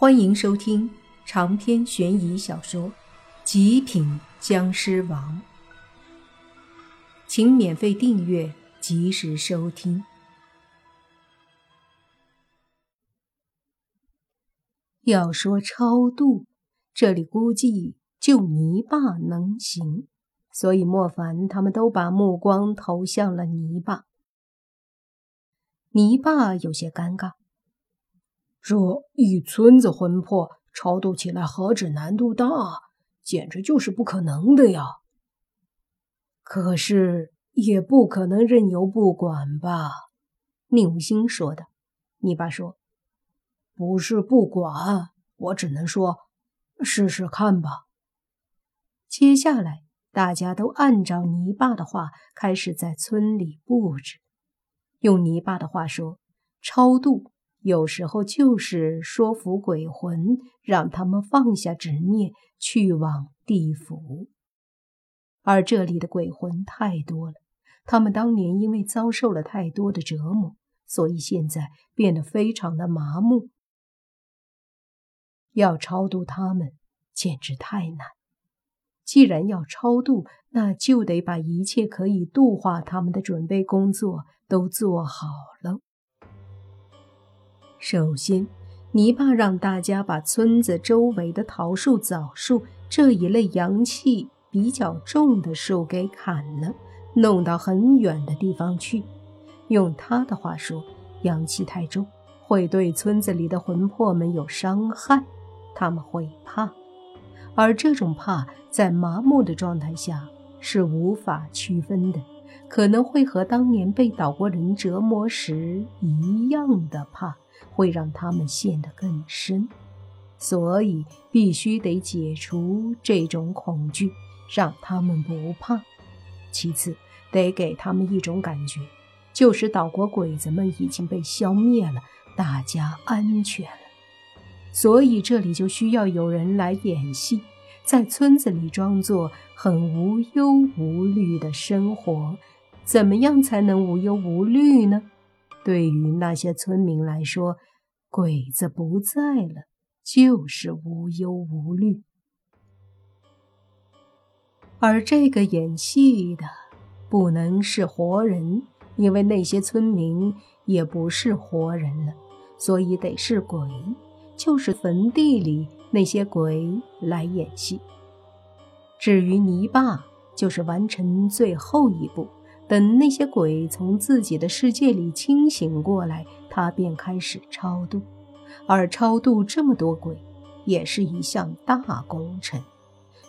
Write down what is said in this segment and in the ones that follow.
欢迎收听长篇悬疑小说《极品僵尸王》，请免费订阅，及时收听。要说超度，这里估计就泥巴能行，所以莫凡他们都把目光投向了泥巴。泥巴有些尴尬。这一村子魂魄超度起来何止难度大，简直就是不可能的呀！可是也不可能任由不管吧？宁无心说的。泥巴说：“不是不管，我只能说，试试看吧。”接下来，大家都按照泥巴的话开始在村里布置。用泥巴的话说，超度。有时候就是说服鬼魂，让他们放下执念，去往地府。而这里的鬼魂太多了，他们当年因为遭受了太多的折磨，所以现在变得非常的麻木。要超度他们，简直太难。既然要超度，那就得把一切可以度化他们的准备工作都做好了。首先，泥巴让大家把村子周围的桃树、枣树这一类阳气比较重的树给砍了，弄到很远的地方去。用他的话说，阳气太重会对村子里的魂魄们有伤害，他们会怕，而这种怕在麻木的状态下是无法区分的，可能会和当年被岛国人折磨时一样的怕。会让他们陷得更深，所以必须得解除这种恐惧，让他们不怕。其次，得给他们一种感觉，就是岛国鬼子们已经被消灭了，大家安全了。所以这里就需要有人来演戏，在村子里装作很无忧无虑的生活。怎么样才能无忧无虑呢？对于那些村民来说，鬼子不在了，就是无忧无虑。而这个演戏的不能是活人，因为那些村民也不是活人了，所以得是鬼，就是坟地里那些鬼来演戏。至于泥巴，就是完成最后一步。等那些鬼从自己的世界里清醒过来，他便开始超度。而超度这么多鬼，也是一项大工程，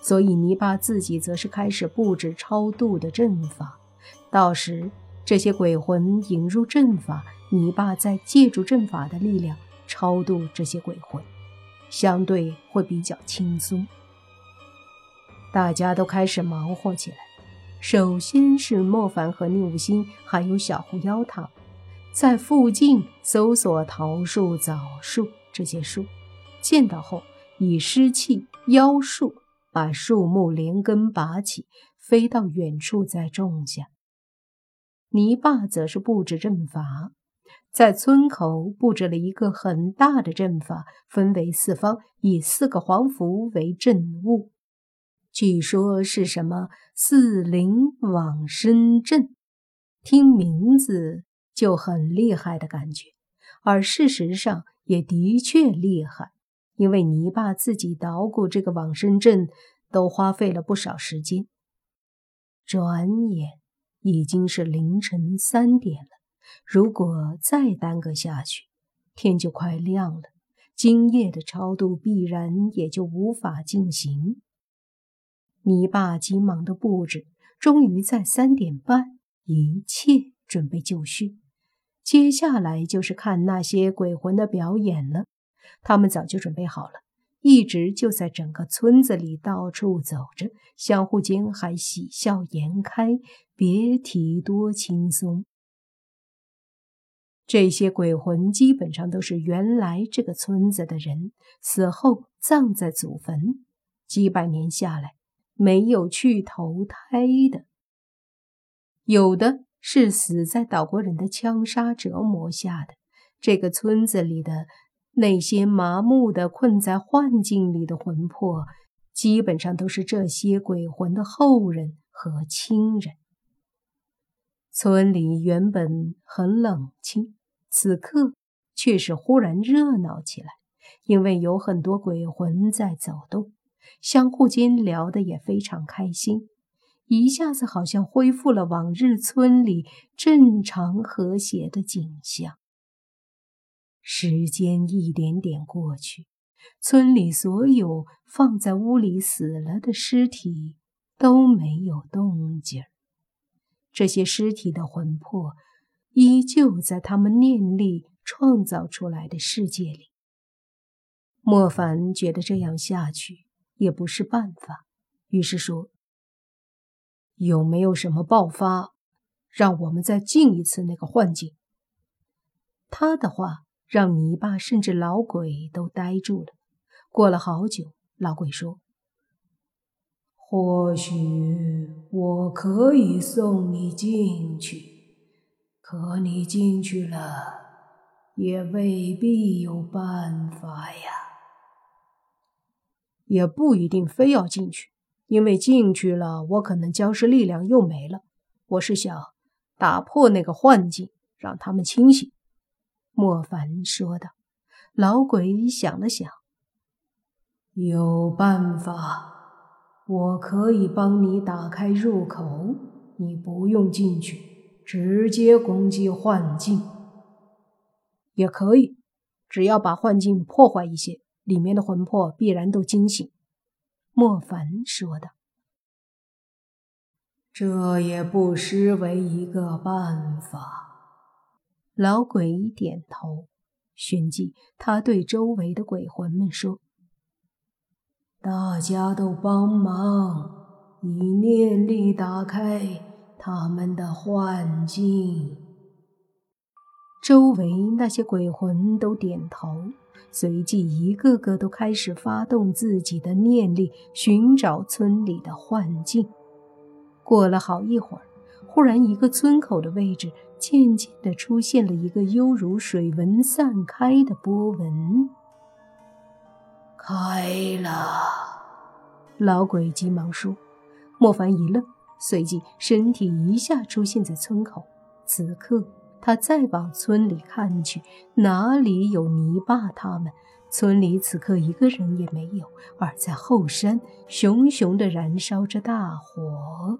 所以泥巴自己则是开始布置超度的阵法。到时这些鬼魂引入阵法，泥巴再借助阵法的力量超度这些鬼魂，相对会比较轻松。大家都开始忙活起来。首先是莫凡和宁武心，还有小狐妖他，在附近搜索桃树、枣树这些树，见到后以湿气妖术把树木连根拔起，飞到远处再种下。泥巴则是布置阵法，在村口布置了一个很大的阵法，分为四方，以四个黄符为阵物。据说是什么四灵往生阵，听名字就很厉害的感觉，而事实上也的确厉害，因为泥巴自己捣鼓这个往生阵都花费了不少时间。转眼已经是凌晨三点了，如果再耽搁下去，天就快亮了，今夜的超度必然也就无法进行。泥巴急忙的布置，终于在三点半，一切准备就绪。接下来就是看那些鬼魂的表演了。他们早就准备好了，一直就在整个村子里到处走着，相互间还喜笑颜开，别提多轻松。这些鬼魂基本上都是原来这个村子的人，死后葬在祖坟，几百年下来。没有去投胎的，有的是死在岛国人的枪杀折磨下的。这个村子里的那些麻木的困在幻境里的魂魄，基本上都是这些鬼魂的后人和亲人。村里原本很冷清，此刻却是忽然热闹起来，因为有很多鬼魂在走动，相互间聊得也非常开心，一下子好像恢复了往日村里正常和谐的景象。时间一点点过去，村里所有放在屋里死了的尸体都没有动静。这些尸体的魂魄依旧在他们念力创造出来的世界里。莫凡觉得这样下去也不是办法，于是说：“有没有什么爆发，让我们再进一次那个幻境？”他的话。让泥巴甚至老鬼都呆住了。过了好久，老鬼说：“或许我可以送你进去，可你进去了，也未必有办法呀。也不一定非要进去，因为进去了，我可能僵尸力量又没了。我是想打破那个幻境，让他们清醒。”莫凡说道：“老鬼想了想，有办法，我可以帮你打开入口，你不用进去，直接攻击幻境。也可以，只要把幻境破坏一些，里面的魂魄必然都惊醒。”莫凡说道：“这也不失为一个办法。”老鬼点头，旋即他对周围的鬼魂们说：“大家都帮忙，以念力打开他们的幻境。”周围那些鬼魂都点头，随即一个个都开始发动自己的念力，寻找村里的幻境。过了好一会儿，忽然一个村口的位置。渐渐的出现了一个犹如水纹散开的波纹，开了。老鬼急忙说。莫凡一愣，随即身体一下出现在村口。此刻他再往村里看去，哪里有泥巴他们？村里此刻一个人也没有，而在后山，熊熊的燃烧着大火。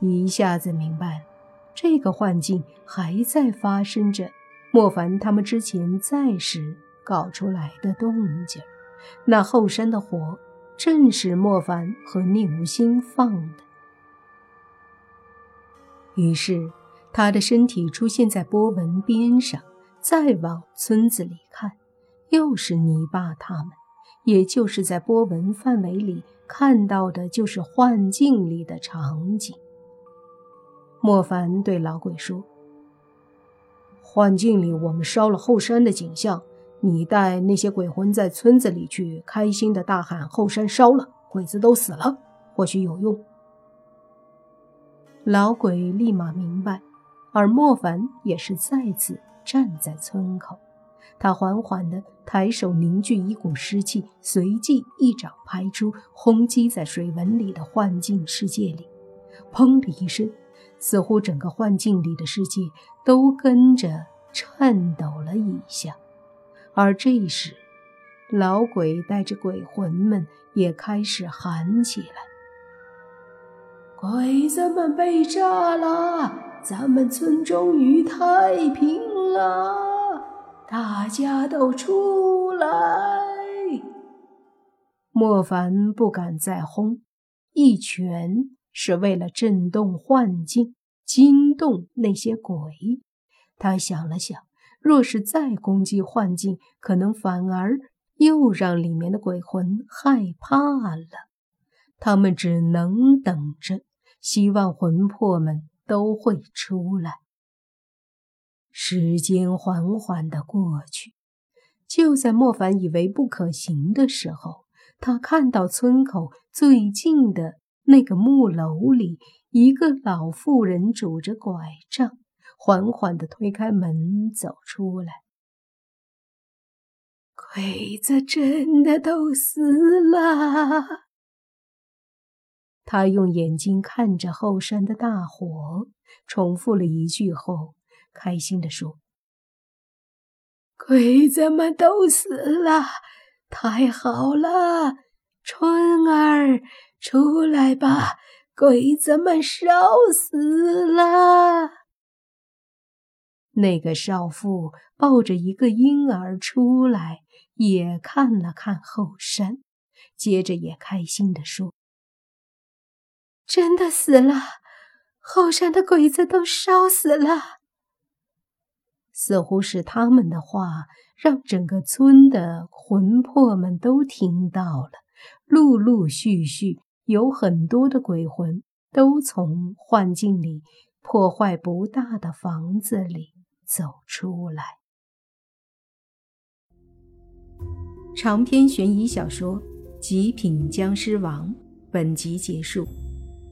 一下子明白了。这个幻境还在发生着，莫凡他们之前在时搞出来的动静。那后山的火正是莫凡和宁无心放的。于是他的身体出现在波纹边上，再往村子里看，又是泥巴他们，也就是在波纹范围里看到的，就是幻境里的场景。莫凡对老鬼说：“幻境里我们烧了后山的景象，你带那些鬼魂在村子里去，开心的大喊‘后山烧了，鬼子都死了’，或许有用。”老鬼立马明白，而莫凡也是再次站在村口，他缓缓地抬手凝聚一股湿气，随即一掌拍出，轰击在水纹里的幻境世界里，砰的一声。似乎整个幻境里的世界都跟着颤抖了一下，而这时，老鬼带着鬼魂们也开始喊起来：“鬼子们被炸了，咱们村终于太平了！大家都出来！”莫凡不敢再轰，一拳。是为了震动幻境，惊动那些鬼。他想了想，若是再攻击幻境，可能反而又让里面的鬼魂害怕了。他们只能等着，希望魂魄们都会出来。时间缓缓的过去，就在莫凡以为不可行的时候，他看到村口最近的。那个木楼里，一个老妇人拄着拐杖，缓缓的推开门走出来。鬼子真的都死了。他用眼睛看着后山的大火，重复了一句后，开心地说：“鬼子们都死了，太好了！春儿，出来吧，鬼子们烧死了。”那个少妇抱着一个婴儿出来，也看了看后山，接着也开心地说。真的死了，后山的鬼子都烧死了。似乎是他们的话，让整个村的魂魄们都听到了。陆陆续续有很多的鬼魂都从幻境里、破坏不大的房子里走出来。长篇悬疑小说《极品僵尸王》本集结束。